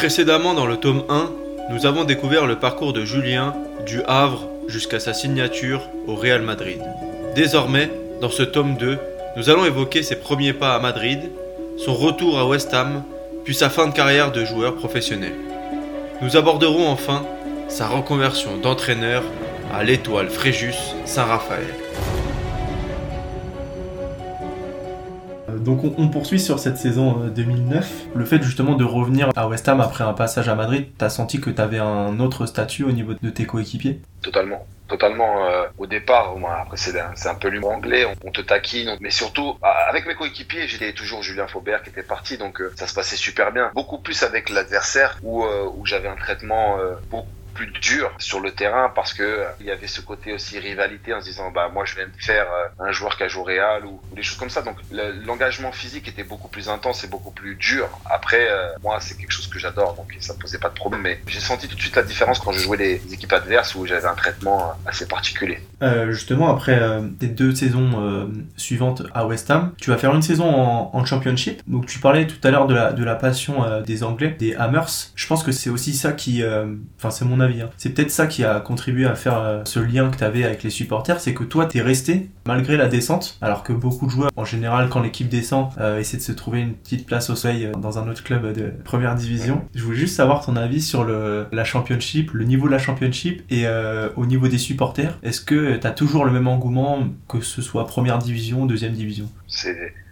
Précédemment dans le tome 1, nous avons découvert le parcours de Julien du Havre jusqu'à sa signature au Real Madrid. Désormais, dans ce tome 2, nous allons évoquer ses premiers pas à Madrid, son retour à West Ham, puis sa fin de carrière de joueur professionnel. Nous aborderons enfin sa reconversion d'entraîneur à l'étoile Fréjus Saint-Raphaël. Donc on, poursuit sur cette saison euh, 2009. Le fait justement de revenir à West Ham après un passage à Madrid, t'as senti que t'avais un autre statut au niveau de tes coéquipiers? Totalement. Totalement. euh, au départ, moi, après c'est un, peu l'humour anglais, on, te taquine, mais surtout ah, avec mes coéquipiers, j'étais toujours Julien Faubert qui était parti, donc euh, ça se passait super bien. Beaucoup plus avec l'adversaire où euh, j'avais un traitement euh, beaucoup plus dur sur le terrain parce que euh, il y avait ce côté aussi rivalité en se disant bah moi je vais me faire euh, un joueur qui a joué Real ou, des choses comme ça donc le- l'engagement physique était beaucoup plus intense et beaucoup plus dur après euh, moi c'est quelque chose que j'adore donc ça posait pas de problème mais j'ai senti tout de suite la différence quand je jouais les équipes adverses où j'avais un traitement assez particulier justement, après euh, deux saisons suivantes à West Ham, tu vas faire une saison en, en Championship. Donc tu parlais tout à l'heure de la, de la passion des Anglais, des Hammers. Je pense que c'est aussi ça qui... Enfin, c'est mon avis. Hein. C'est peut-être ça qui a contribué à faire euh, ce lien que tu avais avec les supporters. C'est que toi, t'es resté malgré la descente. Alors que beaucoup de joueurs, en général, quand l'équipe descend, euh, essaient de se trouver une petite place au soleil euh, dans un autre club de première division. Je voulais juste savoir ton avis sur le, la Championship, le niveau de la Championship et au niveau des supporters. Est-ce que tu as toujours le même engouement que ce soit première division, deuxième division?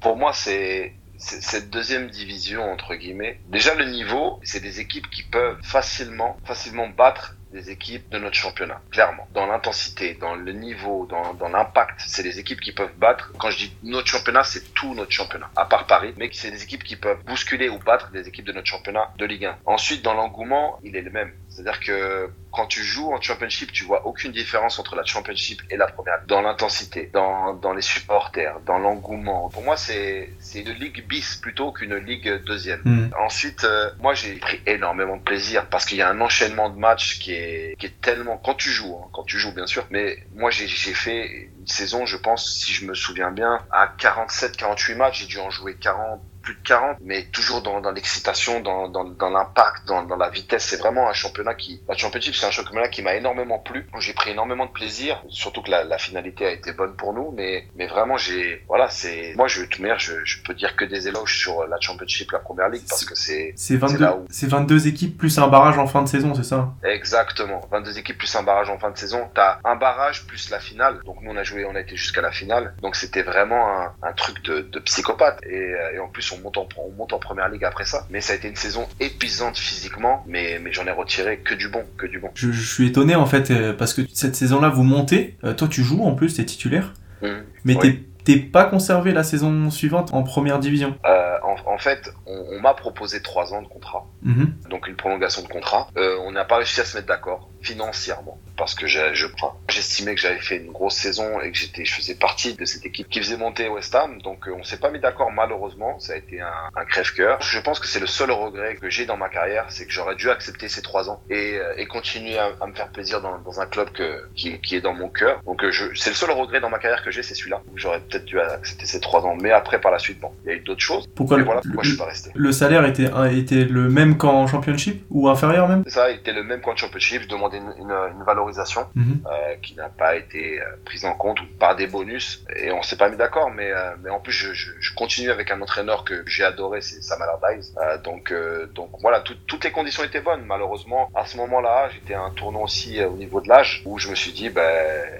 Pour moi c'est- cette deuxième division entre guillemets déjà le niveau c'est des équipes qui peuvent facilement facilement battre des équipes de notre championnat clairement. Dans l'intensité dans le niveau dans, dans l'impact c'est des équipes qui peuvent battre. Quand je dis notre championnat c'est tout notre championnat à part Paris mais c'est des équipes qui peuvent bousculer ou battre des équipes de notre championnat de Ligue 1 ensuite dans l'engouement il est le même c'est-à-dire que quand tu joues en championship, tu vois aucune différence entre la championship et la première. Dans l'intensité, dans, dans les supporters, dans l'engouement. Pour moi, c'est, une ligue bis plutôt qu'une ligue deuxième. Hmm. Ensuite, euh, moi, j'ai pris énormément de plaisir parce qu'il y a un enchaînement de matchs qui est, qui est tellement, quand tu joues, hein, quand tu joues, bien sûr. Mais moi, j'ai, fait une saison, je pense, si je me souviens bien, à 47, 48 matchs, j'ai dû en jouer 40, plus de 40, mais toujours dans, dans l'excitation, dans, dans, dans l'impact, dans, dans la vitesse. C'est vraiment un championnat qui, la championship, c'est un championnat qui m'a énormément plu. J'ai pris énormément de plaisir, surtout que la, la finalité a été bonne pour nous, mais, mais vraiment, j'ai, voilà, c'est, moi, je, de toute manière, je, je peux dire que des éloges sur la championship, la première ligue, parce que c'est, C'est C'est 22, là où- c'est 22 équipes plus un barrage en fin de saison, c'est ça? Exactement. 22 équipes plus un barrage en fin de saison. T'as un barrage plus la finale. Donc nous on a joué, on a été jusqu'à la finale. Donc c'était vraiment un, un truc de, de psychopathe. Et, et en plus on monte en, on monte en première ligue après ça. Mais ça a été une saison épuisante physiquement. Mais, mais j'en ai retiré que du bon, que du bon. je, je suis étonné en fait euh, parce que cette saison-là vous montez. Euh, toi tu joues en plus, t'es titulaire, Mhm. mais Oui. T'es pas conservé la saison suivante en première division? Euh, en, en fait, on, on m'a proposé trois ans de contrat. Mhm. donc une prolongation de contrat. Euh, on n'a pas réussi à se mettre d'accord financièrement parce que je, enfin, j'estimais que j'avais fait une grosse saison et que j'étais, je faisais partie de cette équipe qui faisait monter West Ham. Donc euh, on s'est pas mis d'accord malheureusement. Ça a été un, un crève-cœur. Je pense que c'est le seul regret que j'ai dans ma carrière, c'est que j'aurais dû accepter ces trois ans et, euh, et continuer à, à me faire plaisir dans, dans un club que, qui, qui est dans mon cœur. Donc euh, je, c'est le seul regret dans ma carrière que j'ai, c'est celui-là. J'aurais peut-être dû accepter ces trois ans, mais après par la suite, bon, il y a eu d'autres choses. Pourquoi le, voilà, le- moi je suis pas resté. le salaire était, était le même qu'en championship ou inférieur même? Ça, il était le même qu'en championship. Je demandais une, une, une valorisation Mhm. euh, qui n'a pas été euh, prise en compte ou par des bonus. Et on s'est pas mis d'accord. Mais, euh, mais en plus, je, je, je continue avec un entraîneur que j'ai adoré, c'est Sam Allardyce. Euh, donc, donc voilà, tout- toutes les conditions étaient bonnes. Malheureusement, à ce moment-là, j'étais à un tournant aussi au niveau de l'âge où je me suis dit, ben,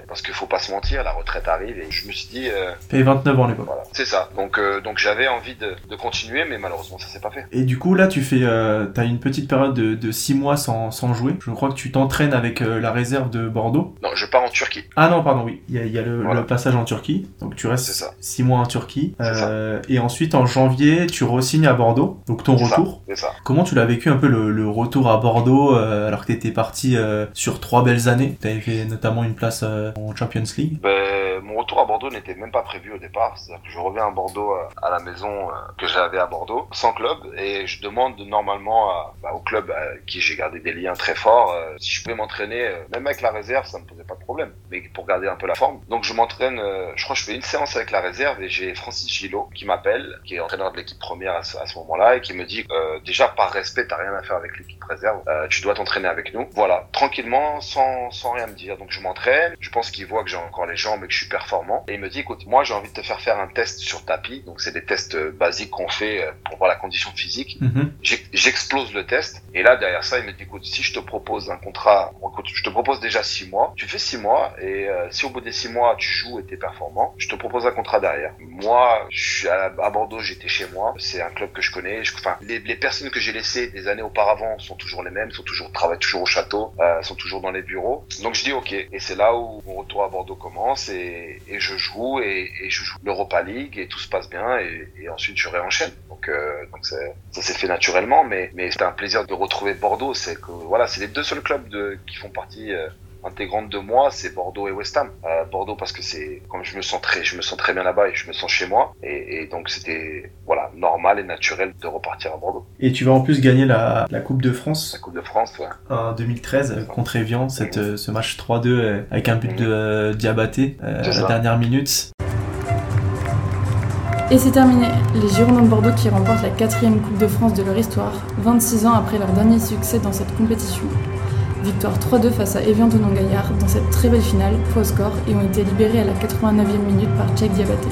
parce qu'il faut pas se mentir, la retraite arrive. Et je me suis dit, T'avais 29 ans à l'époque. voilà, c'est ça. Donc, euh, donc j'avais envie de, de continuer, mais malheureusement, ça s'est pas fait. Et du coup, là, tu fais, euh, t'as une petite période de, de 6 mois sans, sans jouer. Je crois que tu t'entraînes avec euh, la réserve de Bordeaux. Non, je pars en Turquie. Ah non, pardon, oui. Il y a, il y a le, Voilà. le passage en Turquie. Donc tu restes ça. 6 mois en Turquie. Et ensuite, en janvier, tu re-signes à Bordeaux. Donc ton ça, retour. C'est ça. Comment tu l'as vécu un peu le, le retour à Bordeaux alors que t'étais parti sur trois belles années? T'avais fait notamment une place en Champions League. Ben, Bordeaux n'était même pas prévu au départ. C'est-à-dire que je reviens à Bordeaux euh, à la maison euh, que j'avais à Bordeaux, sans club, et je demande normalement à, bah, au club à qui j'ai gardé des liens très forts euh, si je pouvais m'entraîner, même avec la réserve, ça me posait pas de problème, mais pour garder un peu la forme. Donc je m'entraîne, je crois que je fais une séance avec la réserve et j'ai Francis Gillot qui m'appelle, qui est entraîneur de l'équipe première à ce, ce moment-là et qui me dit déjà par respect, t'as rien à faire avec l'équipe réserve, tu dois t'entraîner avec nous. Voilà, tranquillement, sans, sans rien me dire. Donc je m'entraîne, je pense qu'il voit que j'ai encore les jambes et que je suis performant. Et il me dit, écoute, moi j'ai envie de te faire faire un test sur tapis. Donc c'est des tests euh, basiques qu'on fait euh, pour voir la condition physique. Mhm. J'explose le test. Et là, derrière ça, il me dit, écoute, si je te propose un contrat, écoute, je te propose déjà six mois, tu fais six mois. Et euh, si au bout des six mois, tu joues et t'es performant, je te propose un contrat derrière. Moi, je suis à, Bordeaux, j'étais chez moi. C'est un club que je connais. enfin, les, les, personnes que j'ai laissées des années auparavant sont toujours les mêmes, sont toujours travaillent toujours au château, euh, sont toujours dans les bureaux. Donc je dis ok. Et c'est là où mon retour à Bordeaux commence et, et je joue et, je joue l'Europa League et tout se passe bien et, ensuite je réenchaîne. Donc, euh, ça s'est fait naturellement, mais, mais c'était un plaisir de retrouver Bordeaux. C'est que voilà, c'est les deux seuls clubs qui font partie euh, intégrante de moi, c'est Bordeaux et West Ham. Euh, Bordeaux parce que c'est comme je me sens très, je me sens très bien là-bas et je me sens chez moi et, et donc c'était voilà normal et naturel de repartir à Bordeaux. Et tu vas en plus gagner la, la Coupe de France. La Coupe de France, ouais. En 2013 contre Evian, cette, mmh. ce match 3-2 euh, avec un but mmh. de euh, Diabaté euh, à la dernière minute. Et c'est terminé. Les Girondins de Bordeaux qui remportent la quatrième Coupe de France de leur histoire, 26 ans après leur dernier succès dans cette compétition. Victoire 3-2 face à Evian Tonon Gaillard dans cette très belle finale, faux score, et ont été libérés à la 89e minute par Tchèque Diabaté.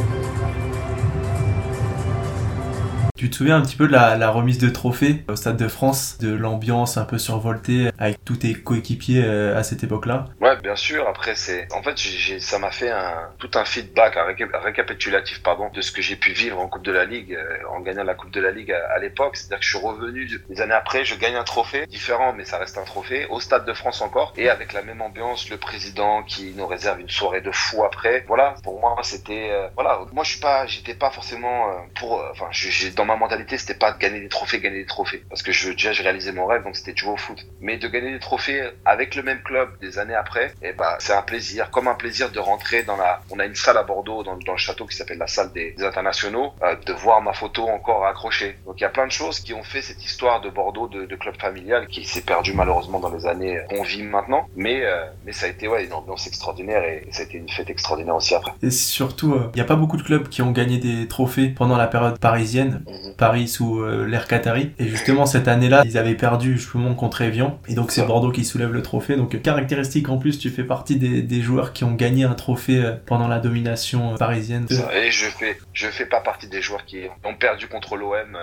Tu te souviens un petit peu de la, la, remise de trophée au Stade de France, de l'ambiance un peu survoltée avec tous tes coéquipiers euh, à cette époque-là? Ouais, bien sûr. Après, c'est en fait, ça m'a fait un, tout un feedback, un, récapitulatif, pardon, de ce que j'ai pu vivre en Coupe de la Ligue, euh, en gagnant la Coupe de la Ligue à, l'époque. C'est-à-dire que je suis revenu des années après, je gagne un trophée différent, mais ça reste un trophée au Stade de France encore, et avec la même ambiance, le président qui nous réserve une soirée de fou après. Voilà, pour moi, c'était, euh, voilà, moi je suis pas, j'étais pas forcément pour, enfin, j'ai dans ma mentalité, c'était pas de gagner des trophées, gagner des trophées. Parce que je, déjà, j'ai réalisé mon rêve, donc c'était de jouer au foot. Mais de gagner des trophées avec le même club des années après, et eh ben, c'est un plaisir. Comme un plaisir de rentrer dans la, on a une salle à Bordeaux, dans, dans le château qui s'appelle la salle des, internationaux, euh, de voir ma photo encore accrochée. Donc il y a plein de choses qui ont fait cette histoire de Bordeaux, de, de club familial, qui s'est perdu malheureusement dans les années qu'on vit maintenant. Mais, euh, mais ça a été, ouais, une ambiance extraordinaire et, ça a été une fête extraordinaire aussi après. Et surtout, euh, il n'y a pas beaucoup de clubs qui ont gagné des trophées pendant la période parisienne. Mhm. Paris sous euh, l'ère Qatari. Et justement, cette année-là, ils avaient perdu justement contre Evian. Et donc, c'est Bordeaux qui soulève le trophée. Donc, caractéristique en plus, tu fais partie des, des joueurs qui ont gagné un trophée euh, pendant la domination euh, parisienne. Et je fais, je fais pas partie des joueurs qui ont perdu contre l'OM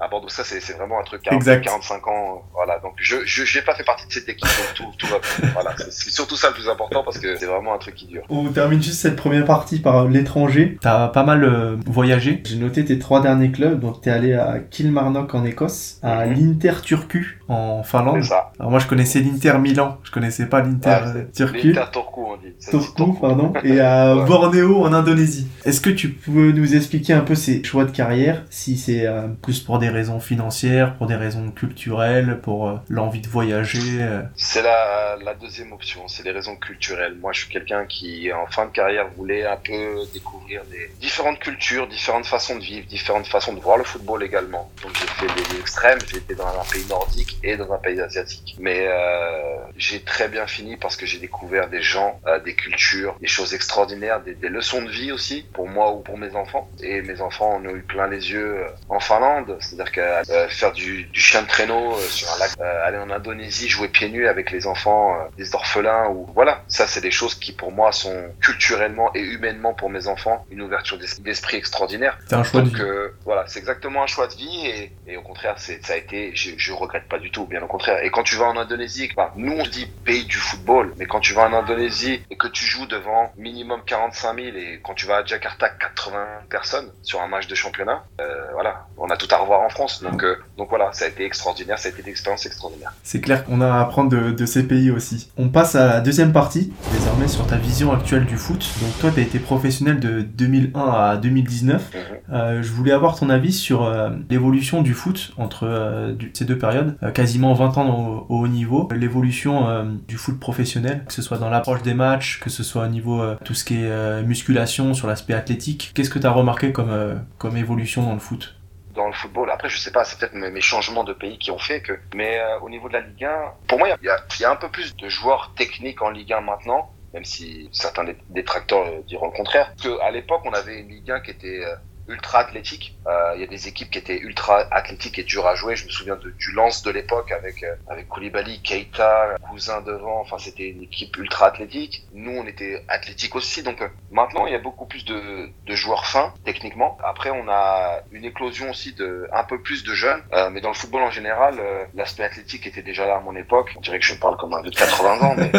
à Bordeaux. Ça, c'est vraiment un truc 40, 45 ans. Voilà. Donc, je, je, pas fait partie de cette équipe. Donc, tout, tout va Voilà. C'est surtout ça le plus important parce que c'est vraiment un truc qui dure. On termine juste cette première partie par l'étranger. T'as pas mal voyagé. J'ai noté tes trois derniers clubs. Donc, t'es allé à Kilmarnock en Écosse, à mhm. l'Inter Turku en Finlande. Alors moi je connaissais l'Inter Milan, je connaissais pas l'Inter euh, Turku. L'Inter Turku on dit. Turku, pardon. Et à Bornéo en Indonésie. Est-ce que tu peux nous expliquer un peu ces choix de carrière, si c'est euh, plus pour des raisons financières, pour des raisons culturelles, pour euh, l'envie de voyager C'est la, la deuxième option, c'est les raisons culturelles. Moi je suis quelqu'un qui en fin de carrière voulait un peu découvrir des différentes cultures, différentes façons de vivre, différentes façons de voir le football également. Donc j'ai fait des extrêmes, j'étais dans un pays nordique et dans un pays asiatique. Mais euh, j'ai très bien fini parce que j'ai découvert des gens, euh, des cultures, des choses extraordinaires, des, des, leçons de vie aussi pour moi ou pour mes enfants. Et mes enfants en ont eu plein les yeux euh, en Finlande, c'est-à-dire que euh, faire du, du, chien de traîneau euh, sur un lac, aller en Indonésie, jouer pieds nus avec les enfants des orphelins ou voilà, ça c'est des choses qui pour moi sont culturellement et humainement pour mes enfants une ouverture d'esprit extraordinaire. C'est un choix de vie. voilà, c'est exactement un choix de vie et, et au contraire, c'est, ça a été, je, je regrette pas du tout, bien au contraire. Et quand tu vas en Indonésie, bah, nous on dit pays du football, mais quand tu vas en Indonésie et que tu joues devant minimum 45 000 et quand tu vas à Jakarta 80 personnes sur un match de championnat, euh, voilà, on a tout à revoir en France. Donc, euh, donc voilà, ça a été extraordinaire, ça a été une expérience extraordinaire. C'est clair qu'on a à apprendre de, de, ces pays aussi. On passe à la deuxième partie, désormais sur ta vision actuelle du foot. Donc toi, tu as été professionnel de 2001 à 2019. Mhm. euh, je voulais avoir ton avis sur euh, l'évolution du foot entre euh, ces deux périodes, euh, quasiment 20 ans au, haut niveau, l'évolution du foot professionnel, que ce soit dans l'approche des matchs, que ce soit au niveau tout ce qui est musculation, sur l'aspect athlétique. Qu'est-ce que tu as remarqué comme, comme évolution dans le foot? Dans le football. Après, je sais pas, c'est peut-être mes, changements de pays qui ont fait que. Mais au niveau de la Ligue 1, pour moi, il y a, y a, un peu plus de joueurs techniques en Ligue 1 maintenant même si certains détracteurs diront le contraire. Qu'à l'époque, on avait une Ligue 1 qui était ultra athlétique. Euh, il y a des équipes qui étaient ultra athlétiques et dures à jouer. Je me souviens de, du lance de l'époque avec euh, avec Koulibaly, Keita, Cousin devant. Enfin, c'était une équipe ultra athlétique. Nous, on était athlétique aussi. Donc euh, maintenant, il y a beaucoup plus de, de joueurs fins techniquement. Après, on a une éclosion aussi de un peu plus de jeunes. Euh, mais dans le football en général, l'aspect athlétique était déjà là à mon époque. On dirait que je parle comme un vieux de 80 ans, mais,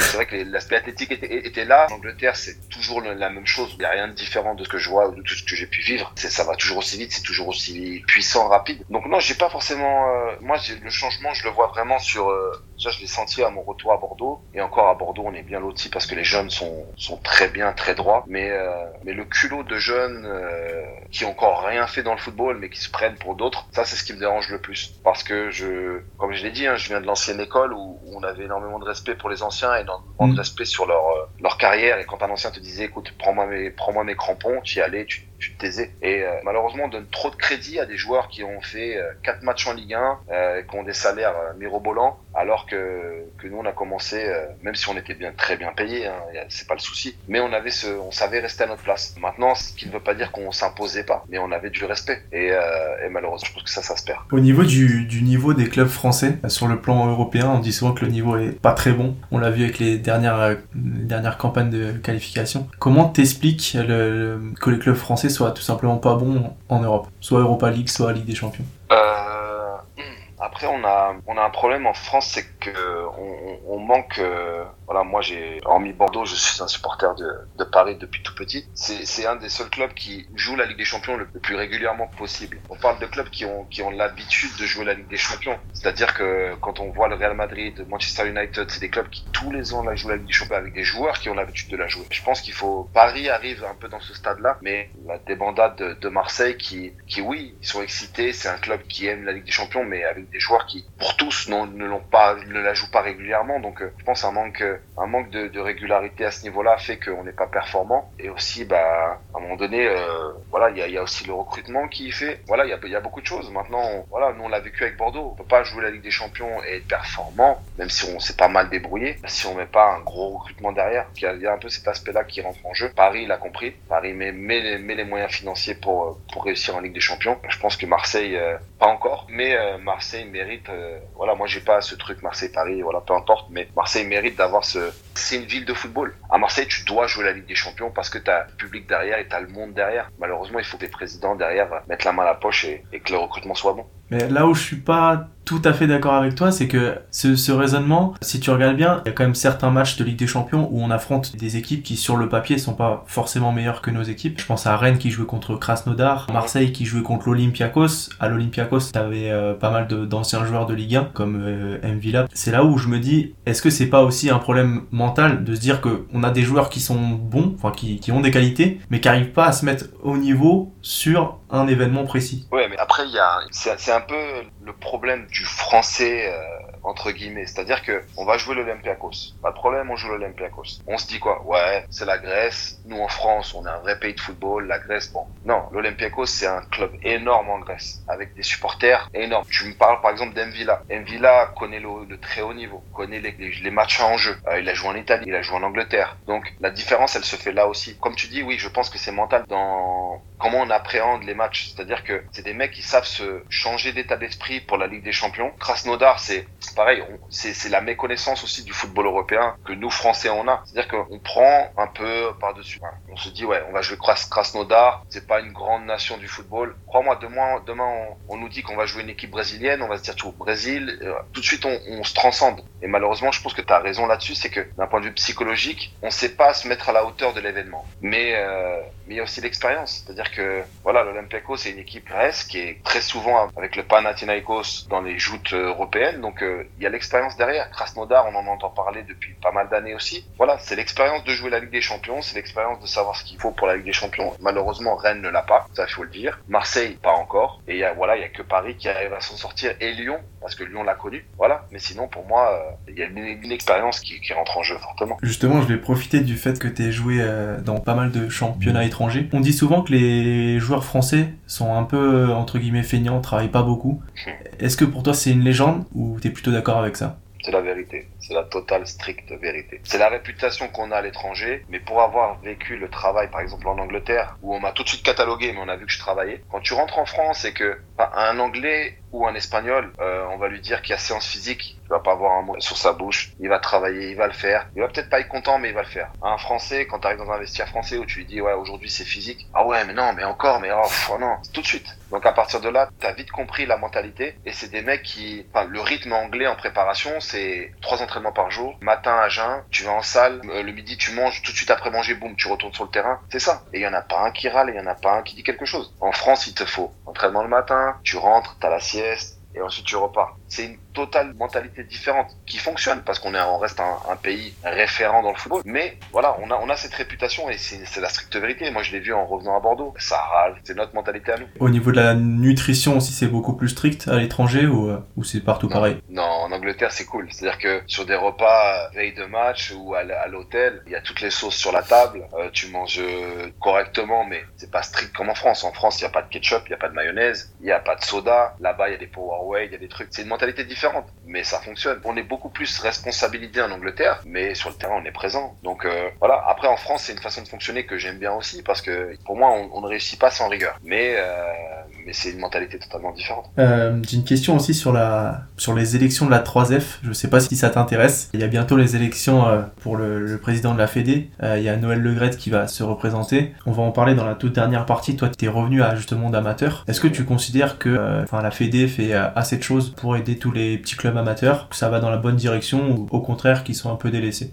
c'est vrai que l'aspect athlétique était, était là. En Angleterre, c'est toujours la même chose. Il n'y a rien de différent de ce que je vois ou de tout ce que j'ai pu vivre ça va toujours aussi vite, c'est toujours aussi puissant, rapide. Donc non, j'ai pas forcément. Euh, moi, le changement, je le vois vraiment sur. Euh, ça, je l'ai senti à mon retour à Bordeaux. Et encore à Bordeaux, on est bien lotis parce que les jeunes sont sont très bien, très droits. Mais euh, mais le culot de jeunes qui ont encore rien fait dans le football, mais qui se prennent pour d'autres, ça, c'est ce qui me dérange le plus. Parce que je, comme je l'ai dit, hein, je viens de l'ancienne école où, on avait énormément de respect pour les anciens et énormément de mm. respect sur leur leur carrière. Et quand un ancien te disait, écoute, prends-moi mes prends-moi mes crampons, tu y allais, tu tu te taisais. Et euh, malheureusement, on donne trop de crédit à des joueurs qui ont fait euh, quatre matchs en Ligue 1, euh, qui ont des salaires mirobolants, alors que, que nous, on a commencé, même si on était bien très bien payé, hein, c'est pas le souci, mais on avait ce, on savait rester à notre place. Maintenant, ce qui ne veut pas dire qu'on s'imposait pas, mais on avait du respect. Et, et, malheureusement, je pense que ça, ça se perd. Au niveau du, niveau des clubs français, sur le plan européen, on dit souvent que le niveau est pas très bon. On l'a vu avec les dernières, dernières campagnes de qualification. Comment t'expliques que les clubs français soit tout simplement pas bon en Europe, soit Europa League, soit Ligue des Champions? euh, Après, on a, on a un problème en France, c'est que on, on manque euh, voilà, moi j'ai, hormis Bordeaux, je suis un supporter de, de Paris depuis tout petit. C'est un des seuls clubs qui joue la Ligue des Champions le, plus régulièrement possible. On parle de clubs qui ont, qui ont l'habitude de jouer la Ligue des Champions. C'est-à-dire que quand on voit le Real Madrid, Manchester United, c'est des clubs qui tous les ans la jouent la Ligue des Champions avec des joueurs qui ont l'habitude de la jouer. Je pense qu'il faut, Paris arrive un peu dans ce stade-là, mais la débandade de, de, Marseille qui, qui oui, ils sont excités, c'est un club qui aime la Ligue des Champions, mais avec des joueurs qui, pour tous, non, ne l'ont pas, ne la jouent pas régulièrement. Donc, euh, je pense un manque un manque de, régularité à ce niveau-là fait qu'on n'est pas performant. Et aussi, bah, à un moment donné, euh, voilà, il y a, y aussi le recrutement qui fait. Voilà, il y a, y a, beaucoup de choses. Maintenant, voilà, nous on l'a vécu avec Bordeaux. On peut pas jouer la Ligue des Champions et être performant, même si on s'est pas mal débrouillé, si on met pas un gros recrutement derrière. Il y a, y a un peu cet aspect-là qui rentre en jeu. Paris l'a compris. Paris met, met, les, met les moyens financiers pour pour réussir en Ligue des Champions. Je pense que Marseille, euh, pas encore, mais euh, Marseille mérite. voilà, moi j'ai pas ce truc Marseille-Paris. Voilà, peu importe, mais Marseille mérite d'avoir ce c'est une ville de football. À Marseille, tu dois jouer la Ligue des Champions parce que tu as le public derrière et tu as le monde derrière. Malheureusement, il faut que les présidents derrière mettent la main à la poche et, et que le recrutement soit bon. Mais là où je suis pas tout à fait d'accord avec toi, c'est que ce, raisonnement, si tu regardes bien, il y a quand même certains matchs de Ligue des Champions où on affronte des équipes qui sur le papier sont pas forcément meilleures que nos équipes. Je pense à Rennes qui jouait contre Krasnodar, Marseille qui jouait contre l'Olympiakos. À l'Olympiakos, t'avais euh, pas mal d'anciens joueurs de Ligue 1 comme euh. C'est là où je me dis, est-ce que c'est pas aussi un problème mental de se dire que on a des joueurs qui sont bons, enfin qui, qui ont des qualités, mais qui arrivent pas à se mettre au niveau sur un événement précis? Ouais, mais après il y a, c'est un peu le problème du français euh, entre guillemets. C'est-à-dire que on va jouer l'Olympiakos. Pas de problème, on joue l'Olympiakos. On se dit quoi? Ouais, c'est la Grèce. Nous en France, on est un vrai pays de football. La Grèce, bon. Non, l'Olympiakos, c'est un club énorme en Grèce, avec des supporters énormes. Tu me parles par exemple d'Envila. Envila connaît le, très haut niveau, connaît les, matchs en jeu. Euh, il a joué en Italie, il a joué en Angleterre. Donc la différence, elle se fait là aussi. Comme tu dis, oui, je pense que c'est mental dans comment on appréhende les matchs. C'est-à-dire que c'est des mecs qui savent se changer d'état d'esprit pour la Ligue des Champions. Krasnodar, c'est pareil, c'est la méconnaissance aussi du football européen que nous Français on a. C'est-à-dire qu'on prend un peu par-dessus. On se dit ouais, on va jouer Krasnodar, c'est pas une grande nation du football. Crois-moi, demain, on, nous dit qu'on va jouer une équipe brésilienne, on va se dire tu Brésil, euh, tout de suite on, se transcende. Et malheureusement, je pense que tu as raison là-dessus, c'est que d'un point de vue psychologique, on sait pas se mettre à la hauteur de l'événement. Mais euh, il y a aussi l'expérience. C'est-à-dire que voilà, l'Olympiakos c'est une équipe grèce qui est très souvent avec le Panathinaikos dans les joutes européennes. Donc euh, il y a l'expérience derrière. Krasnodar, on en entend parler depuis pas mal d'années aussi. Voilà, c'est l'expérience de jouer la Ligue des Champions, c'est l'expérience de savoir ce qu'il faut pour la Ligue des Champions. Malheureusement, Rennes ne l'a pas, ça il faut le dire. Marseille, pas encore. Et y a, voilà, il y a que Paris qui arrive à s'en sortir et Lyon, parce que Lyon l'a connu. Voilà. Mais sinon, pour moi, euh, il y a une, expérience qui, qui, rentre en jeu fortement. Justement, je vais profiter du fait que tu aies joué euh, dans pas mal de championnats étrangers. On dit souvent que les joueurs français sont un peu, entre guillemets, feignants, travaillent pas beaucoup. Est-ce que pour toi c'est une légende ou tu es plutôt d'accord avec ça? C'est la vérité. C'est la totale, stricte vérité. C'est la réputation qu'on a à l'étranger, mais pour avoir vécu le travail, par exemple en Angleterre, où on m'a tout de suite catalogué, mais on a vu que je travaillais, quand tu rentres en France et que un Anglais ou un Espagnol, euh, on va lui dire qu'il y a séance physique, il va pas avoir un mot sur sa bouche, il va travailler, il va le faire. Il va peut-être pas être content, mais il va le faire. Un Français, quand tu arrives dans un vestiaire français où tu lui dis ouais aujourd'hui c'est physique, ah ouais mais non, mais encore, mais oh, oh non, tout de suite. Donc à partir de là, tu as vite compris la mentalité et c'est des mecs qui, enfin le rythme anglais en préparation, c'est trois entraînements par jour, matin à jeun, tu vas en salle, euh, le midi tu manges, tout de suite après manger, boum, tu retournes sur le terrain. C'est ça. Et il y en a pas un qui râle, il y en a pas un qui dit quelque chose. En France, il te faut entraînement le matin, tu rentres, t'as la sieste et ensuite tu repars. C'est une totale mentalité différente qui fonctionne parce qu'on est, on reste un, pays référent dans le football. Mais voilà, on a, on a cette réputation et c'est la stricte vérité. Moi, je l'ai vu en revenant à Bordeaux. Ça râle, c'est notre mentalité à nous. Au niveau de la nutrition aussi, c'est beaucoup plus strict à l'étranger ou, euh, ou c'est partout pareil? Non, en Angleterre, c'est cool. C'est-à-dire que sur des repas veille de match ou à, l'hôtel, il y a toutes les sauces sur la table. Euh, tu manges euh, correctement, mais c'est pas strict comme en France. En France, il n'y a pas de ketchup, il n'y a pas de mayonnaise, il n'y a pas de soda. Là-bas, il y a des Powerway, il y a des trucs. C'est une mentalité différente mais ça fonctionne. On est beaucoup plus responsabilisé en Angleterre, mais sur le terrain, on est présent. Donc euh, voilà. Après, en France, c'est une façon de fonctionner que j'aime bien aussi, parce que pour moi, on, ne réussit pas sans rigueur. Mais mais c'est une mentalité totalement différente. J'ai une question aussi sur la sur les élections de la 3F. Je sais pas si ça t'intéresse. Il y a bientôt les élections pour le, président de la Fédé. il y a Noël Legrette qui va se représenter. On va en parler dans la toute dernière partie. Toi, tu es revenu à justement d'amateur. Est-ce que tu considères que enfin la Fédé fait assez de choses pour aider tous les petits clubs amateurs, que ça va dans la bonne direction ou au contraire qu'ils sont un peu délaissés?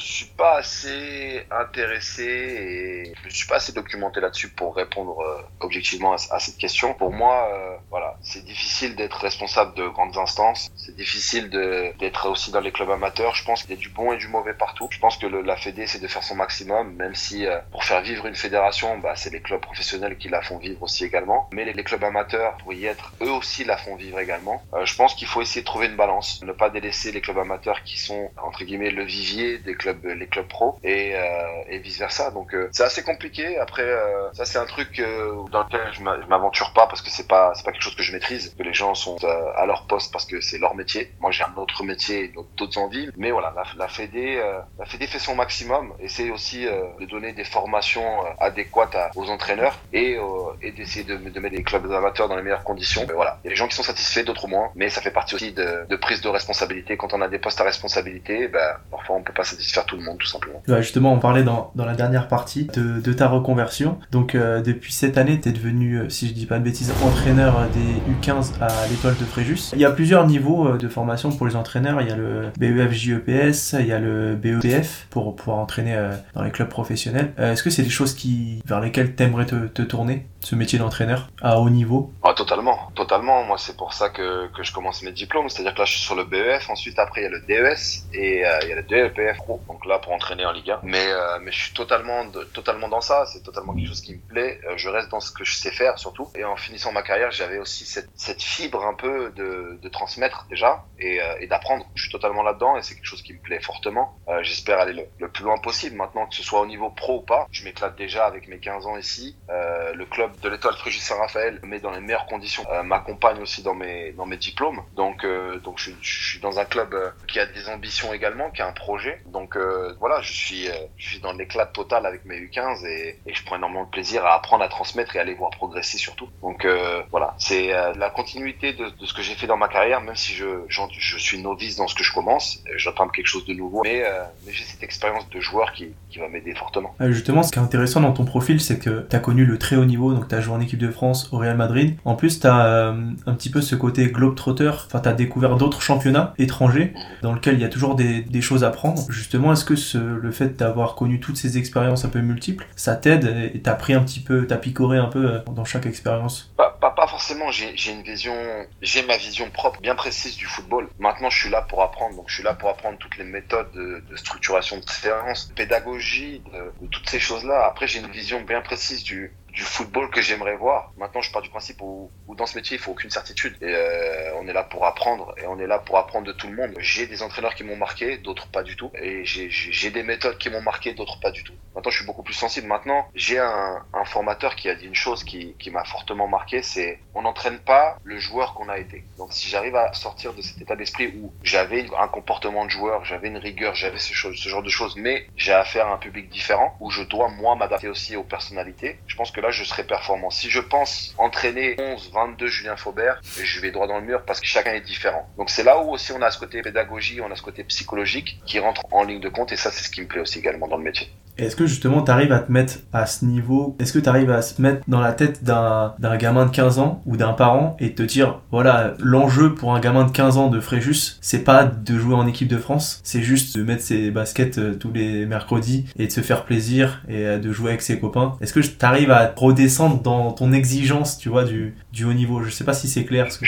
Suis pas assez intéressé et je suis pas assez documenté là-dessus pour répondre euh, objectivement à, cette question. Pour moi, euh, voilà, c'est difficile d'être responsable de grandes instances. C'est difficile d'être aussi dans les clubs amateurs. Je pense qu'il y a du bon et du mauvais partout. Je pense que la Fédé, c'est de faire son maximum, même si euh, pour faire vivre une fédération, bah, c'est les clubs professionnels qui la font vivre aussi également. Mais les, les clubs amateurs, pour y être, eux aussi la font vivre également. je pense qu'il faut essayer de trouver une balance, ne pas délaisser les clubs amateurs qui sont entre guillemets le vivier des clubs, les clubs pro et, euh, et vice versa. Donc euh, c'est assez compliqué. Après, euh, ça c'est un truc dans lequel je m'aventure pas parce que c'est pas c'est pas quelque chose que je maîtrise. Que les gens sont à leur poste parce que c'est leur métier. Moi j'ai un autre métier, d'autres envies. Mais voilà, la, la Fédé, la Fédé fait son maximum. Essaie aussi de donner des formations adéquates aux entraîneurs et, et d'essayer de, de, mettre les clubs amateurs dans les meilleures conditions. Mais voilà, il y a des gens qui sont satisfaits, d'autres moins. Mais ça fait partie aussi de, de, prise de responsabilité. Quand on a des postes à responsabilité, ben, parfois on peut pas satisfaire tout le monde, tout simplement. justement, on parlait dans, dans la dernière partie de, de ta reconversion. Donc, euh, depuis cette année, tu es devenu, euh, si je dis pas de bêtises, entraîneur des U15 à l'étoile de Fréjus. Il y a plusieurs niveaux euh, de formation pour les entraîneurs. Il y a le BEF JEPS, il y a le BEPF pour pouvoir entraîner dans les clubs professionnels. Est-ce que c'est des choses qui, vers lesquelles tu aimerais te, te tourner ce métier d'entraîneur à haut niveau? Ah, Totalement, totalement. Moi, c'est pour ça que, que je commence mes diplômes. C'est-à-dire que là, je suis sur le BEF. Ensuite, après, il y a le DES et euh, il y a le DEPF Pro. Donc là, pour entraîner en Ligue 1. Mais, euh, mais je suis totalement, totalement dans ça. C'est totalement quelque chose qui me plaît. Euh, je reste dans ce que je sais faire, surtout. Et en finissant ma carrière, j'avais aussi cette, cette fibre un peu de, de transmettre déjà et, et d'apprendre. Je suis totalement là-dedans et c'est quelque chose qui me plaît fortement. J'espère aller le, plus loin possible. Maintenant, que ce soit au niveau pro ou pas, je m'éclate déjà avec mes 15 ans ici. le club de l'étoile Frégis Saint-Raphaël met dans les meilleures conditions, euh, m'accompagne aussi dans mes dans mes diplômes. Donc euh, donc je, suis dans un club euh, qui a des ambitions également, qui a un projet. Donc voilà, je suis je suis dans l'éclat total avec mes U15 et, et, je prends énormément de plaisir à apprendre à transmettre et à les voir progresser surtout. Donc voilà, c'est la continuité de, de, ce que j'ai fait dans ma carrière, même si je je suis novice dans ce que je commence, j'attends quelque chose de nouveau, mais mais j'ai cette expérience de joueur qui qui va m'aider fortement. Justement, ce qui est intéressant dans ton profil, c'est que tu as connu le très haut niveau, donc tu as joué en équipe de France au Real Madrid. En plus, tu as euh, un petit peu ce côté globe-trotter, enfin tu as découvert d'autres championnats étrangers dans lesquels il y a toujours des, des choses à prendre. Justement, est-ce que le fait d'avoir connu toutes ces expériences un peu multiples, ça t'aide et t'as pris un petit peu, t'as picoré un peu euh, dans chaque expérience? Pas, forcément, j'ai une vision, j'ai ma vision propre, bien précise du football. Maintenant, je suis là pour apprendre, donc je suis là pour apprendre toutes les méthodes de, structuration de séance, de pédagogie, de, de toutes ces choses-là. Après, j'ai une vision bien précise du, du football que j'aimerais voir. Maintenant, je pars du principe où, où, dans ce métier, il faut aucune certitude. Euh, on est là pour apprendre et on est là pour apprendre de tout le monde. J'ai des entraîneurs qui m'ont marqué, d'autres pas du tout. Et j'ai des méthodes qui m'ont marqué, d'autres pas du tout. Maintenant, je suis beaucoup plus sensible. Maintenant, j'ai un, un, formateur qui a dit une chose qui, qui m'a fortement marqué, c'est on n'entraîne pas le joueur qu'on a été. Donc, si j'arrive à sortir de cet état d'esprit où j'avais un comportement de joueur, j'avais une rigueur, j'avais ce, genre de choses, mais j'ai affaire à un public différent où je dois moi m'adapter aussi aux personnalités. Je pense que là, je serai performant. Si je pense entraîner 11, 22 Julien Faubert, je vais droit dans le mur parce que chacun est différent. Donc c'est là où aussi on a ce côté pédagogie, on a ce côté psychologique qui rentre en ligne de compte et ça c'est ce qui me plaît aussi également dans le métier. Est-ce que justement tu arrives à te mettre à ce niveau? Est-ce que tu arrives à se mettre dans la tête d'un gamin de 15 ans ou d'un parent et te dire voilà, l'enjeu pour un gamin de 15 ans de Fréjus, c'est pas de jouer en équipe de France, c'est juste de mettre ses baskets euh, tous les mercredis et de se faire plaisir et euh, de jouer avec ses copains. Est-ce que tu arrives à redescendre dans ton exigence, tu vois, du, haut niveau Je sais pas si c'est clair. Parce que...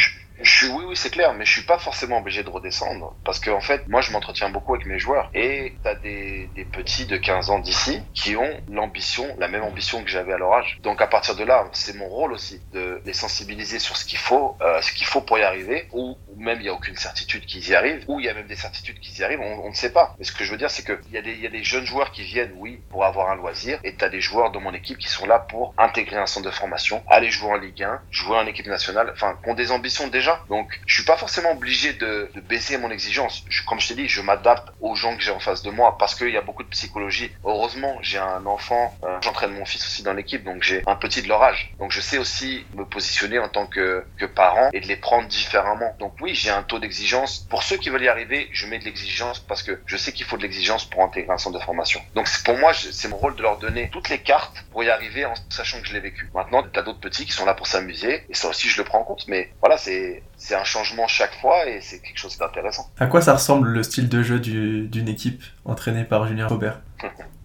suis, oui, oui, c'est clair, mais je suis pas forcément obligé de redescendre parce qu'en en fait, moi, je m'entretiens beaucoup avec mes joueurs et t'as des, des petits de 15 ans d'ici qui ont l'ambition, la même ambition que j'avais à leur âge. Donc à partir de là, c'est mon rôle aussi de les sensibiliser sur ce qu'il faut, euh, ce qu'il faut pour y arriver, ou, ou même il y a aucune certitude qu'ils y arrivent, ou il y a même des certitudes qu'ils y arrivent, on, on ne sait pas. Mais ce que je veux dire, c'est que il y a des, il y a des jeunes joueurs qui viennent, oui, pour avoir un loisir, et t'as des joueurs dans mon équipe qui sont là pour intégrer un centre de formation, aller jouer en Ligue 1, jouer en équipe nationale, enfin, qui ont des ambitions déjà. Donc, je suis pas forcément obligé de, baisser mon exigence. Comme je t'ai dit, je m'adapte aux gens que j'ai en face de moi parce qu'il y a beaucoup de psychologie. Heureusement, j'ai un enfant, euh, j'entraîne mon fils aussi dans l'équipe, donc j'ai un petit de leur âge. Donc je sais aussi me positionner en tant que, que parent et de les prendre différemment. Donc oui, j'ai un taux d'exigence. Pour ceux qui veulent y arriver, je mets de l'exigence parce que je sais qu'il faut de l'exigence pour intégrer un centre de formation. Donc pour moi, c'est mon rôle de leur donner toutes les cartes pour y arriver en sachant que je l'ai vécu. Maintenant, tu as d'autres petits qui sont là pour s'amuser et ça aussi, je le prends en compte. Mais voilà, c'est c'est un changement chaque fois et c'est quelque chose d'intéressant. À quoi ça ressemble le style de jeu d'une équipe entraînée par Julien Robert?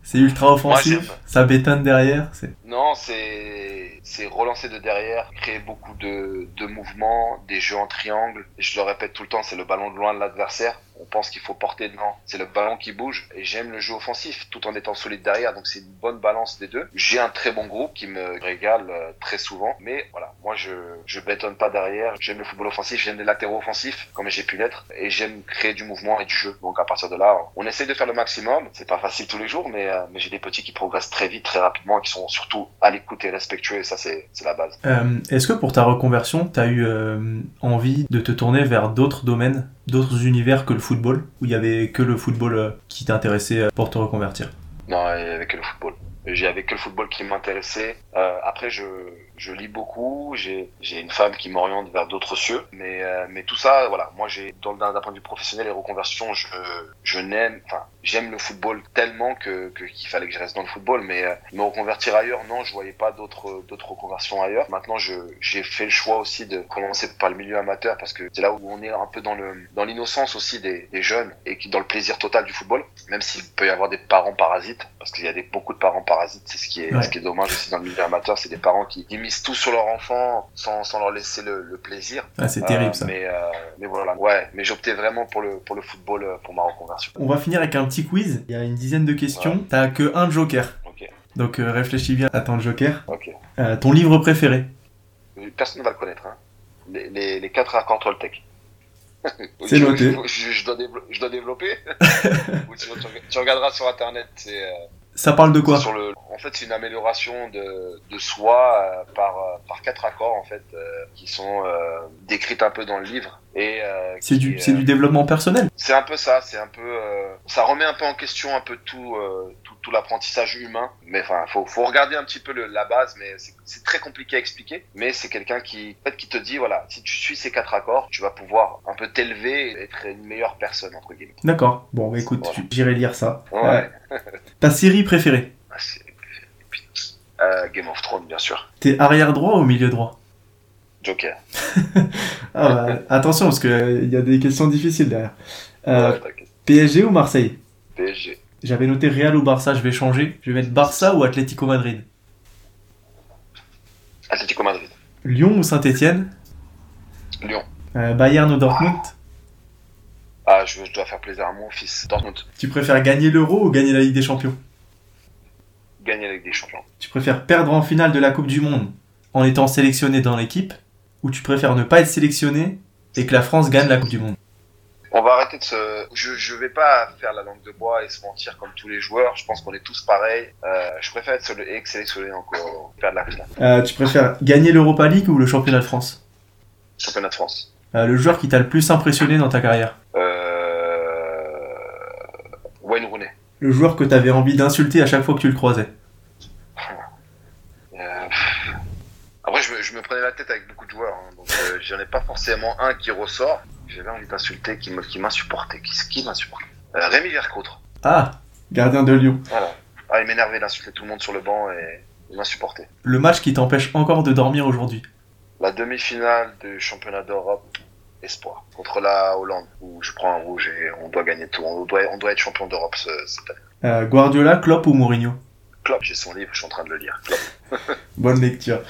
C'est ultra offensif, Moi, ça bétonne derrière. Non, c'est relancer de derrière, créer beaucoup de, de mouvements, des jeux en triangle. Je le répète tout le temps, c'est le ballon de loin de l'adversaire. On pense qu'il faut porter devant. C'est le ballon qui bouge. Et j'aime le jeu offensif tout en étant solide derrière. Donc c'est une bonne balance des deux. J'ai un très bon groupe qui me régale euh, très souvent. Mais voilà, moi je je bétonne pas derrière. J'aime le football offensif, j'aime les latéraux offensifs comme j'ai pu l'être. Et j'aime créer du mouvement et du jeu. Donc à partir de là, on essaie de faire le maximum. C'est pas facile tous les jours, mais, euh, j'ai des petits qui progressent très vite, très rapidement, et qui sont surtout à l'écoute et respectueux. Et ça c'est la base. Euh, Est-ce que pour ta reconversion, tu as eu envie de te tourner vers d'autres domaines, d'autres univers que le football, où il y avait que le football euh, qui t'intéressait pour te reconvertir? Non, il y avait que le football. J'avais que le football qui m'intéressait. Euh, après, je, je lis beaucoup. J'ai une femme qui m'oriente vers d'autres cieux. Mais, euh, mais tout ça, voilà. Moi, d'un point de vue professionnel et reconversion, je, je n'aime, enfin, j'aime le football tellement que qu'il fallait que je reste dans le football. Mais euh, me reconvertir ailleurs, non, je voyais pas d'autres reconversions ailleurs. Maintenant, j'ai fait le choix aussi de commencer par le milieu amateur parce que c'est là où on est un peu dans le dans l'innocence aussi des, des jeunes et qui dans le plaisir total du football. Même s'il peut y avoir des parents parasites, parce qu'il y a des beaucoup de parents parasites c'est ce qui est Ouais. ce qui est dommage aussi dans le milieu amateur c'est des parents qui, misent tout sur leur enfant sans, sans leur laisser le, le plaisir Ah, c'est terrible ça. mais euh, mais voilà ouais mais j'optais vraiment pour le pour le football euh, pour ma reconversion On va finir avec un petit quiz. Il y a une dizaine de questions. T'as que un joker. ok Donc euh, réfléchis bien à ton joker. ok ton livre préféré personne ne va le connaître hein. les, les, les quatre accords Toltec C'est noté. je, je dois développer, je dois développer Ou sinon tu, tu regarderas sur internet c'est Ça parle de quoi sur le, en fait, c'est une amélioration de, de soi euh, par, euh, par quatre accords en fait euh, qui sont euh, décrites un peu dans le livre et euh, C'est du, euh, c'est du développement personnel. c'est un peu ça, c'est un peu euh, ça remet un peu en question un peu tout euh, tout, l'apprentissage humain. Mais enfin, faut faut regarder un petit peu le, la base, mais c'est- très compliqué à expliquer. Mais c'est quelqu'un qui en fait qui te dit voilà, si tu suis ces quatre accords, tu vas pouvoir un peu t'élever et être une meilleure personne entre guillemets. D'accord. Bon, bah, écoute, Voilà. j'irai lire ça. Ouais. Euh, ta série préférée? Ah, Euh, Game of Thrones bien sûr. T'es arrière droit ou milieu droit Joker. ah, bah, Attention, parce qu'il y a des questions difficiles derrière. Euh, Ouais. PSG ou Marseille? PSG. J'avais noté Real ou Barça, je vais changer. Je vais mettre Barça ou Atlético Madrid Atlético Madrid. Lyon ou Saint-Etienne Lyon. Bayern ou Dortmund? Ah, je, je dois faire plaisir à mon fils. Dortmund. Tu préfères gagner l'Euro ou gagner la Ligue des Champions? Gagner avec des champions. Tu préfères perdre en finale de la Coupe du Monde en étant sélectionné dans l'équipe ou tu préfères ne pas être sélectionné et que la France gagne la Coupe du Monde? On va arrêter de se. Je, je vais pas faire la langue de bois et se mentir comme tous les joueurs. Je pense qu'on est tous pareils. Euh, je préfère être séle- être sélectionné encore, perdre la. Euh, Tu préfères gagner l'Europa League ou le championnat de France? Championnat de France. Euh, Le joueur qui t'a le plus impressionné dans ta carrière Euh... Wayne Rooney. Le joueur que t'avais envie d'insulter à chaque fois que tu le croisais Euh. Après, je me, je me prenais la tête avec beaucoup de joueurs, hein, donc j'en ai pas forcément un qui ressort. J'avais envie d'insulter, qui qui m'insupportait. Qui, qui m'insupportait euh, Rémi Vercoutre. Ah Gardien de Lyon. Voilà. Ah, il m'énervait d'insulter tout le monde sur le banc et il m'insupportait. Le match qui t'empêche encore de dormir aujourd'hui La demi-finale du championnat d'Europe, espoir, contre la Hollande, où je prends un rouge et on doit gagner tout. On doit, on doit être champion d'Europe ce- cette année. Euh, Guardiola, Klopp ou Mourinho? Klopp, j'ai son livre, je suis en train de le lire. Bonne lecture.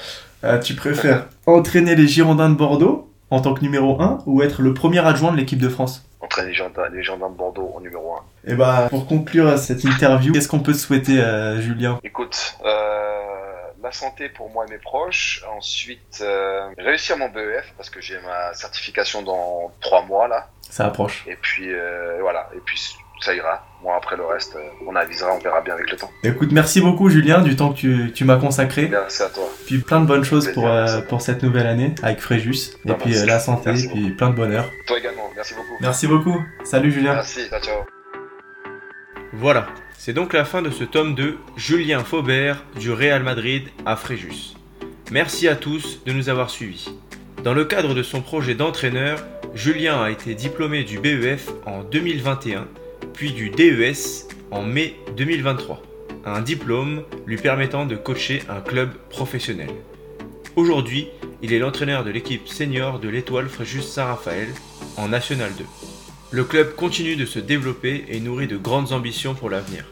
Euh, tu préfères entraîner les Girondins de Bordeaux en tant que numéro 1 ou être le premier adjoint de l'équipe de France Entraîne les gendarmes, les gendarmes de Bordeaux au numéro 1. Et bah, pour conclure cette interview, qu'est-ce qu'on peut te souhaiter, euh, Julien? Écoute, euh, la santé pour moi et mes proches. Ensuite, euh, réussir mon BEF parce que j'ai ma certification dans trois mois là. Ça approche. Et puis euh, voilà. Et puis ça ira. Moi après le reste, euh, on avisera, on verra bien avec le temps. Écoute, merci beaucoup, Julien, du temps que tu, tu m'as consacré. Merci à toi. Puis plein de bonnes choses Plaisir, pour, euh, pour cette nouvelle année avec Fréjus. Et puis merci. euh, la santé, Merci puis plein de bonheur. Toi également. Merci beaucoup. Merci beaucoup. Salut, Julien. Merci. Ciao, ciao. Voilà, c'est donc la fin de ce tome de Julien Faubert du Real Madrid à Fréjus. Merci à tous de nous avoir suivis. Dans le cadre de son projet d'entraîneur, Julien a été diplômé du BEF en 2021, puis du DES en mai 2023. Un diplôme lui permettant de coacher un club professionnel. Aujourd'hui, il est l'entraîneur de l'équipe senior de l'Étoile Fréjus Saint-Raphaël en National 2. Le club continue de se développer et nourrit de grandes ambitions pour l'avenir.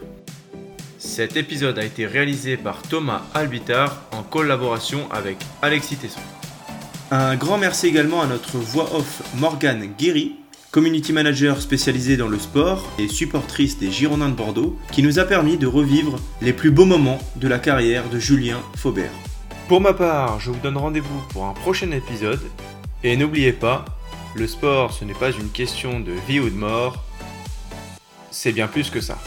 Cet épisode a été réalisé par Thomas Albitar en collaboration avec Alexis Tesson. Un grand merci également à notre voix off Morgane Guéry, community manager spécialisée dans le sport et supportrice des Girondins de Bordeaux, qui nous a permis de revivre les plus beaux moments de la carrière de Julien Faubert. Pour ma part, je vous donne rendez-vous pour un prochain épisode et n'oubliez pas, le sport ce n'est pas une question de vie ou de mort, c'est bien plus que ça.